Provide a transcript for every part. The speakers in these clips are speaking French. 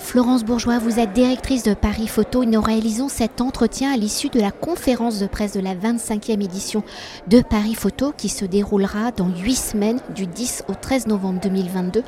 Florence Bourgeois, vous êtes directrice de Paris Photo et nous réalisons cet entretien à l'issue de la conférence de presse de la 25e édition de Paris Photo qui se déroulera dans 8 semaines du 10 au 13 novembre 2022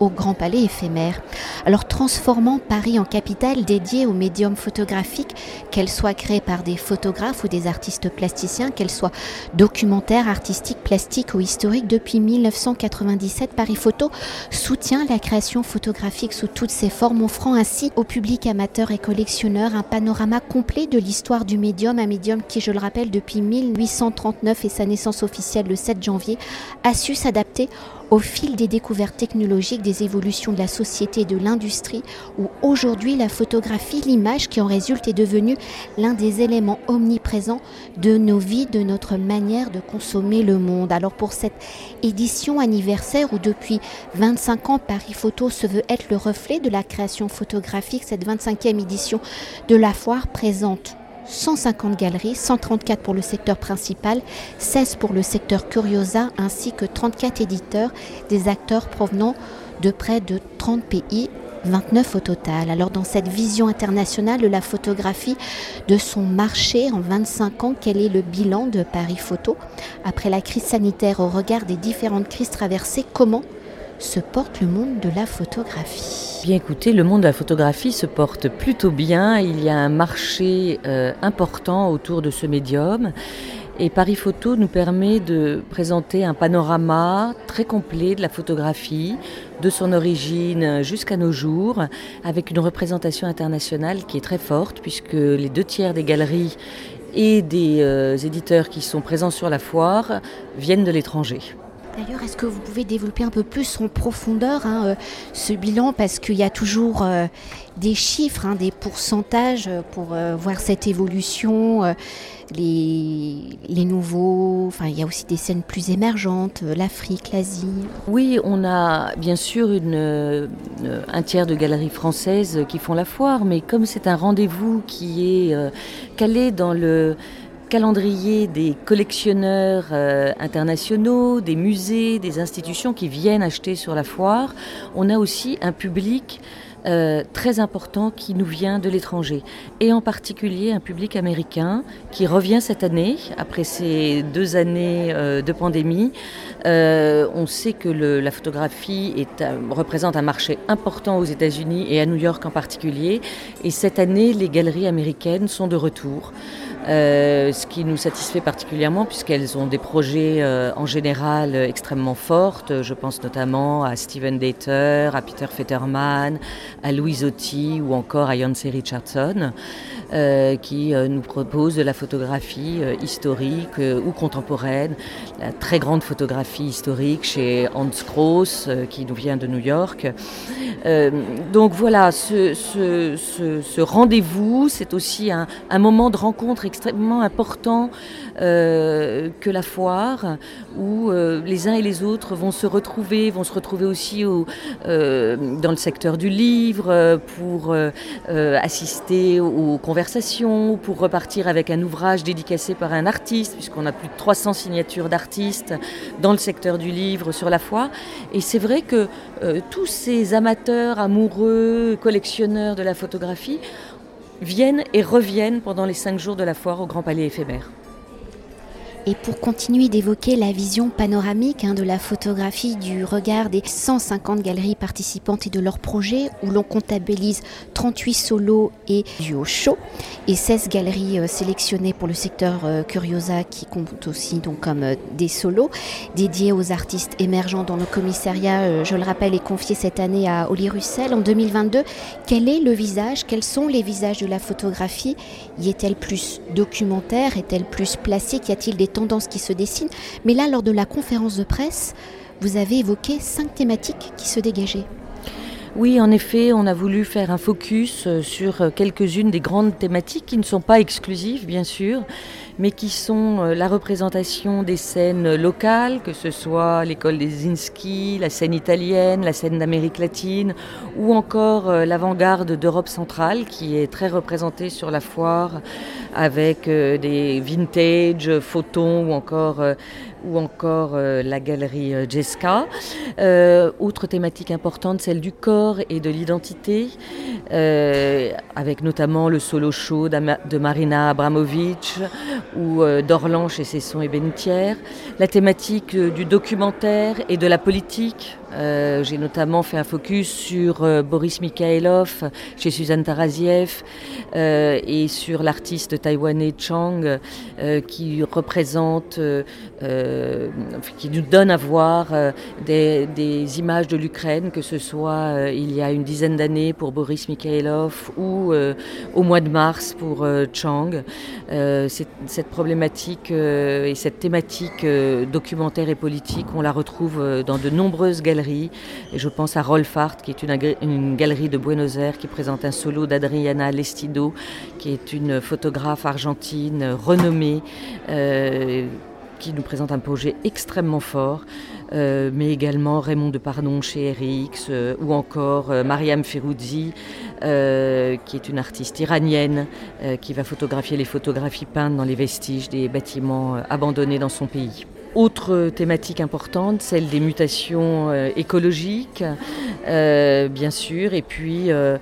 au Grand Palais éphémère. Alors transformant Paris en capitale dédiée au médium photographique, qu'elle soit créée par des photographes ou des artistes plasticiens, qu'elle soit documentaire, artistique, plastique ou historique, depuis 1997, Paris Photo soutient la création photographique sous toutes ses formes, offrant ainsi au public amateur et collectionneur un panorama complet de l'histoire du médium, un médium qui, je le rappelle, depuis 1839 et sa naissance officielle le 7 janvier, a su s'adapter au fil des découvertes technologiques, des évolutions de la société et de l'industrie, où aujourd'hui la photographie, l'image qui en résulte est devenue l'un des éléments omniprésents de nos vies, de notre manière de consommer le monde. Alors pour cette édition anniversaire où depuis 25 ans Paris Photo se veut être le reflet de la création photographique, cette 25e édition de la foire présente 150 galeries, 134 pour le secteur principal, 16 pour le secteur Curiosa, ainsi que 34 éditeurs, des acteurs provenant de près de 30 pays 29 au total. Alors dans cette vision internationale de la photographie, de son marché en 25 ans, quel est le bilan de Paris Photo? Après la crise sanitaire, au regard des différentes crises traversées, comment se porte le monde de la photographie Bien écoutez, le monde de la photographie se porte plutôt bien. Il y a un marché euh, important autour de ce médium. Et Paris Photo nous permet de présenter un panorama très complet de la photographie, de son origine jusqu'à nos jours, avec une représentation internationale qui est très forte, puisque les deux tiers des galeries et des euh, éditeurs qui sont présents sur la foire viennent de l'étranger. D'ailleurs, est-ce que vous pouvez développer un peu plus en profondeur hein, euh, ce bilan? Parce qu'il y a toujours euh, des chiffres, hein, des pourcentages euh, pour voir cette évolution, les, nouveaux. Enfin, il y a aussi des scènes plus émergentes, l'Afrique, l'Asie. Oui, on a bien sûr un tiers de galeries françaises qui font la foire, mais comme c'est un rendez-vous qui est calé dans le calendrier des collectionneurs euh, internationaux, des musées, des institutions qui viennent acheter sur la foire. On a aussi un public euh, très important qui nous vient de l'étranger, et en particulier un public américain qui revient cette année, après ces deux années euh, de pandémie. on sait que la photographie représente un marché important aux États-Unis et à New York en particulier, et cette année, les galeries américaines sont de retour. Euh, ce qui nous satisfait particulièrement puisqu'elles ont des projets euh, en général extrêmement fortes. Je pense notamment à Steven Dater, à Peter Fetterman, à Louise Otti ou encore à Yancey Richardson, qui nous proposent de la photographie historique ou contemporaine, la très grande photographie historique chez Hans Gross qui nous vient de New York. donc voilà, ce, rendez-vous, c'est aussi un, moment de rencontre extrêmement important euh, que la foire, où euh, les uns et les autres vont se retrouver, vont se retrouver aussi au, euh, dans le secteur du livre pour assister aux conversations, pour repartir avec un ouvrage dédicacé par un artiste, puisqu'on a plus de 300 signatures d'artistes dans le secteur du livre sur la foire. Et c'est vrai que tous ces amateurs, amoureux, collectionneurs de la photographie viennent et reviennent pendant les cinq jours de la foire au Grand Palais éphémère. Et pour continuer d'évoquer la vision panoramique hein, de la photographie du regard des 150 galeries participantes et de leurs projets, où l'on comptabilise 38 solos et duos show, et 16 galeries euh, sélectionnées pour le secteur euh, Curiosa, qui compte aussi donc comme euh, des solos, dédiés aux artistes émergents dans le commissariat, je le rappelle, est confié cette année à Oli Russell en 2022. Quel est le visage Quels sont les visages de la photographie? Y est-elle plus documentaire? Est-elle plus plastique Y a-t-il des tendances qui se dessinent. Mais là, lors de la conférence de presse, vous avez évoqué cinq thématiques qui se dégageaient. Oui, en effet, on a voulu faire un focus euh, sur euh, quelques-unes des grandes thématiques qui ne sont pas exclusives, bien sûr, mais qui sont euh, la représentation des scènes locales, que ce soit l'école des Zinski, la scène italienne, la scène d'Amérique latine, ou encore l'avant-garde d'Europe centrale, qui est très représentée sur la foire avec des vintage, photons ou encore ou encore la galerie Jeska. autre thématique importante, celle du corps et de l'identité, avec notamment le solo show de Marina Abramovic ou d'Orlan chez Cesson et Bénitière. La thématique du documentaire et de la politique euh, j'ai notamment fait un focus sur euh, Boris Mikhailov chez Suzanne Taraziev euh, et sur l'artiste taïwanais Chang qui représente, qui nous donne à voir des, des, images de l'Ukraine, que ce soit il y a une dizaine d'années pour Boris Mikhailov ou au mois de mars pour Chang. cette problématique et cette thématique documentaire et politique, on la retrouve dans de nombreuses galeries et je pense à Rolf Art, qui est une, galerie de Buenos Aires qui présente un solo d'Adriana Lestido, qui est une photographe argentine renommée. Euh, qui nous présente un projet extrêmement fort, euh, mais également Raymond Depardon chez RX, euh, ou encore Mariam Feroudzi, qui est une artiste iranienne, qui va photographier les photographies peintes dans les vestiges des bâtiments abandonnés dans son pays. Autre thématique importante, celle des mutations euh, écologiques, euh, bien sûr, et puis euh,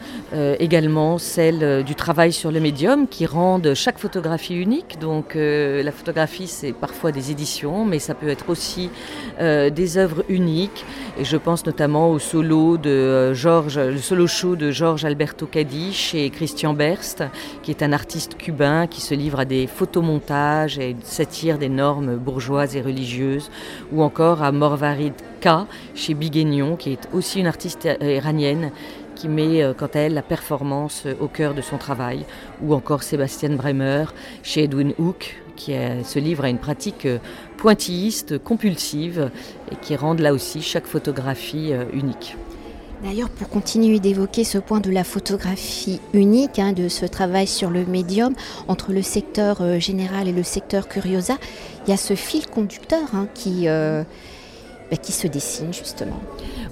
également celle du travail sur le médium qui rendent chaque photographie unique. Donc la photographie, c'est parfois des éditions, mais ça peut être aussi des œuvres uniques. Et je pense notamment au solo de solo show de Georges Alberto Cadiche et Christian Berst, qui est un artiste cubain qui se livre à des photomontages et satire des normes bourgeoises et religieuses ou encore à Morvarid Chez Biguignon, qui est aussi une artiste iranienne qui met euh, quant à elle la performance euh, au cœur de son travail, ou encore Sébastien Bremer chez Edwin Hook, qui se livre à une pratique euh, pointilliste, compulsive, et qui rend là aussi chaque photographie unique. D'ailleurs, pour continuer d'évoquer ce point de la photographie unique, hein, de ce travail sur le médium entre le secteur général et le secteur curiosa, il y a ce fil conducteur hein, qui, bah, qui se dessine justement.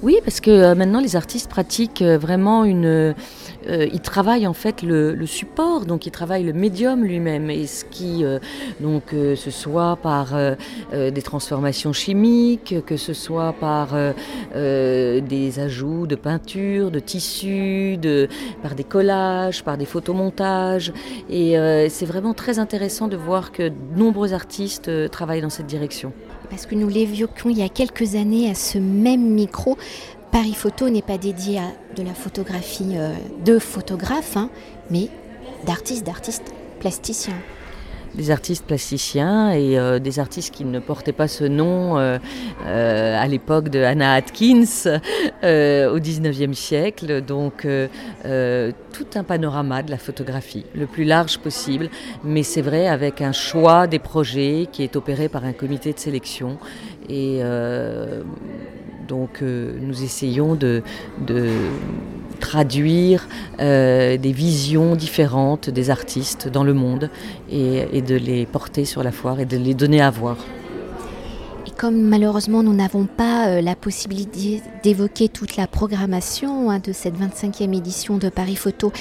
Oui, parce que euh, maintenant les artistes pratiquent vraiment une euh, il travaille en fait le, support, donc il travaille le médium lui-même, et ce qui, euh, donc, euh, ce soit par des transformations chimiques, que ce soit par des ajouts de peinture, de tissu, de, par des collages, par des photomontages, et c'est vraiment très intéressant de voir que de nombreux artistes travaillent dans cette direction. Parce que nous l'évoquions il y a quelques années à ce même micro, Paris Photo n'est pas dédié à de la photographie euh, de photographes, hein, mais d'artistes, d'artistes plasticiens des artistes plasticiens et euh, des artistes qui ne portaient pas ce nom euh, à l'époque de Anna Atkins au 19e siècle. Donc tout un panorama de la photographie, le plus large possible, mais c'est vrai avec un choix des projets qui est opéré par un comité de sélection. Et donc euh, nous essayons de, traduire euh, des visions différentes des artistes dans le monde et de les porter sur la foire et de les donner à voir comme malheureusement nous n'avons pas euh, la possibilité d'évoquer toute la programmation hein, de cette 25e édition de Paris Photo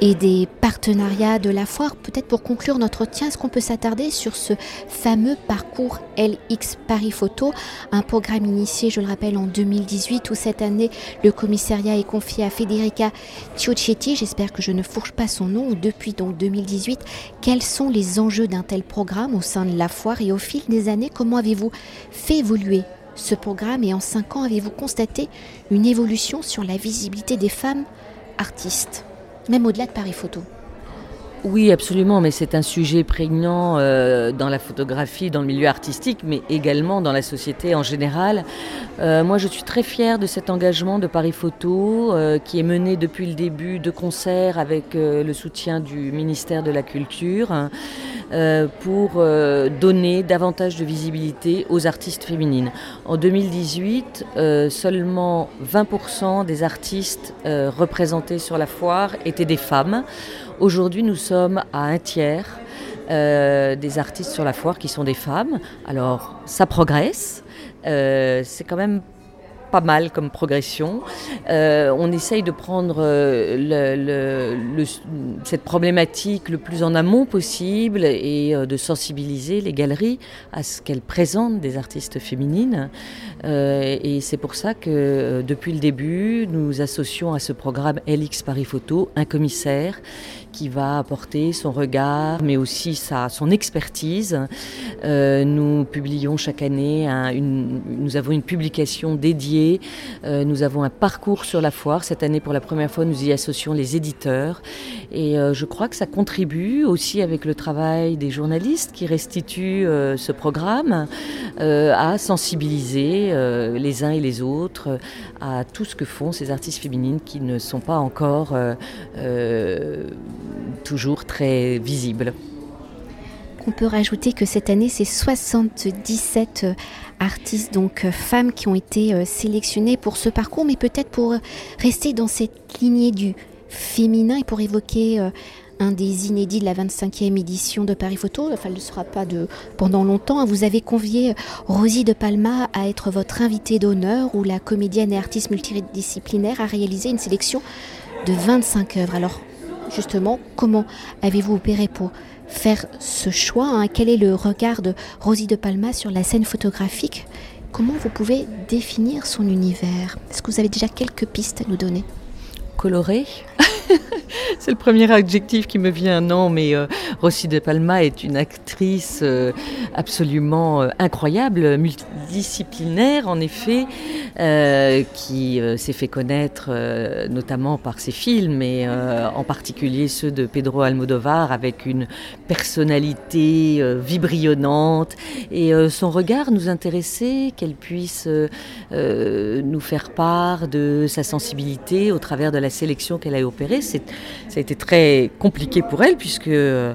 et des partenariats de la foire, peut-être pour conclure notre entretien, est-ce qu'on peut s'attarder sur ce fameux parcours LX Paris Photo, un programme initié, je le rappelle, en 2018 où cette année le commissariat est confié à Federica Ciocchetti, j'espère que je ne fourche pas son nom, depuis donc 2018, quels sont les enjeux d'un tel programme au sein de la foire et au fil des années, comment avez-vous fait évoluer. Ce programme et en cinq ans avez-vous constaté une évolution sur la visibilité des femmes artistes, même au-delà de Paris Photo? Oui, absolument, mais c'est un sujet prégnant euh, dans la photographie, dans le milieu artistique, mais également dans la société en général. Euh, moi, je suis très fière de cet engagement de Paris Photo, euh, qui est mené depuis le début de concert avec le soutien du ministère de la Culture, pour donner davantage de visibilité aux artistes féminines. En 2018, seulement 20% des artistes représentés sur la foire étaient des femmes. Aujourd'hui, nous sommes à un tiers euh, des artistes sur la foire qui sont des femmes. Alors, ça progresse. Euh, c'est quand même pas mal comme progression. Euh, on essaye de prendre euh, cette problématique le plus en amont possible et euh, de sensibiliser les galeries à ce qu'elles présentent des artistes féminines. et c'est pour ça que depuis le début, nous associons à ce programme LX Paris Photo un commissaire qui va apporter son regard, mais aussi sa, son expertise. Nous publions chaque année, nous avons une publication dédiée, euh, nous avons un parcours sur la foire. Cette année, pour la première fois, nous y associons les éditeurs. Et euh, je crois que ça contribue aussi avec le travail des journalistes qui restituent ce programme à sensibiliser les uns et les autres à tout ce que font ces artistes féminines qui ne sont pas encore toujours très visible. On peut rajouter que cette année, c'est 77 euh, artistes, donc euh, femmes, qui ont été euh, sélectionnées pour ce parcours, mais peut-être pour rester dans cette lignée du féminin et pour évoquer un des inédits de la 25e édition de Paris Photo. Enfin, elle ne sera pas de pendant longtemps. Vous avez convié Rosie de Palma à être votre invitée d'honneur, où la comédienne et artiste multidisciplinaire a réalisé une sélection de 25 œuvres. Alors, justement, comment avez-vous opéré pour faire ce choix hein? Quel est le regard de Rosie de Palma sur la scène photographique? Comment vous pouvez définir son univers? Est-ce que vous avez déjà quelques pistes à nous donner? Coloré c'est le premier adjectif qui me vient. Non, mais euh, Rossi de Palma est une actrice euh, absolument euh, incroyable, multidisciplinaire en effet, qui s'est fait connaître notamment par ses films et en particulier ceux de Pedro Almodovar avec une personnalité vibrillonnante et son regard nous intéressait qu'elle puisse nous faire part de sa sensibilité au travers de la sélection qu'elle a opérée. Ça a été très compliqué pour elle puisque euh,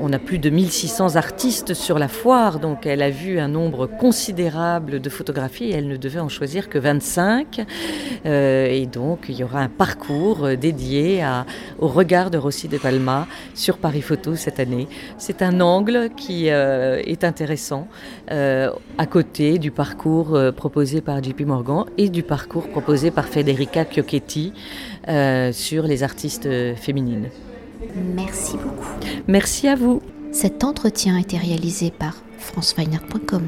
on a plus de 1600 artistes sur la foire, donc elle a vu un nombre considérable de photographies et elle ne devait en choisir que 25. Euh, et donc il y aura un parcours euh, dédié au regard de Rossi de Palma sur Paris Photo cette année. C'est un angle qui est intéressant à côté du parcours proposé par JP Morgan et du parcours proposé par Federica Chiocchetti sur les artistes féminine. Merci beaucoup. Merci à vous. Cet entretien a été réalisé par franceweiner.com.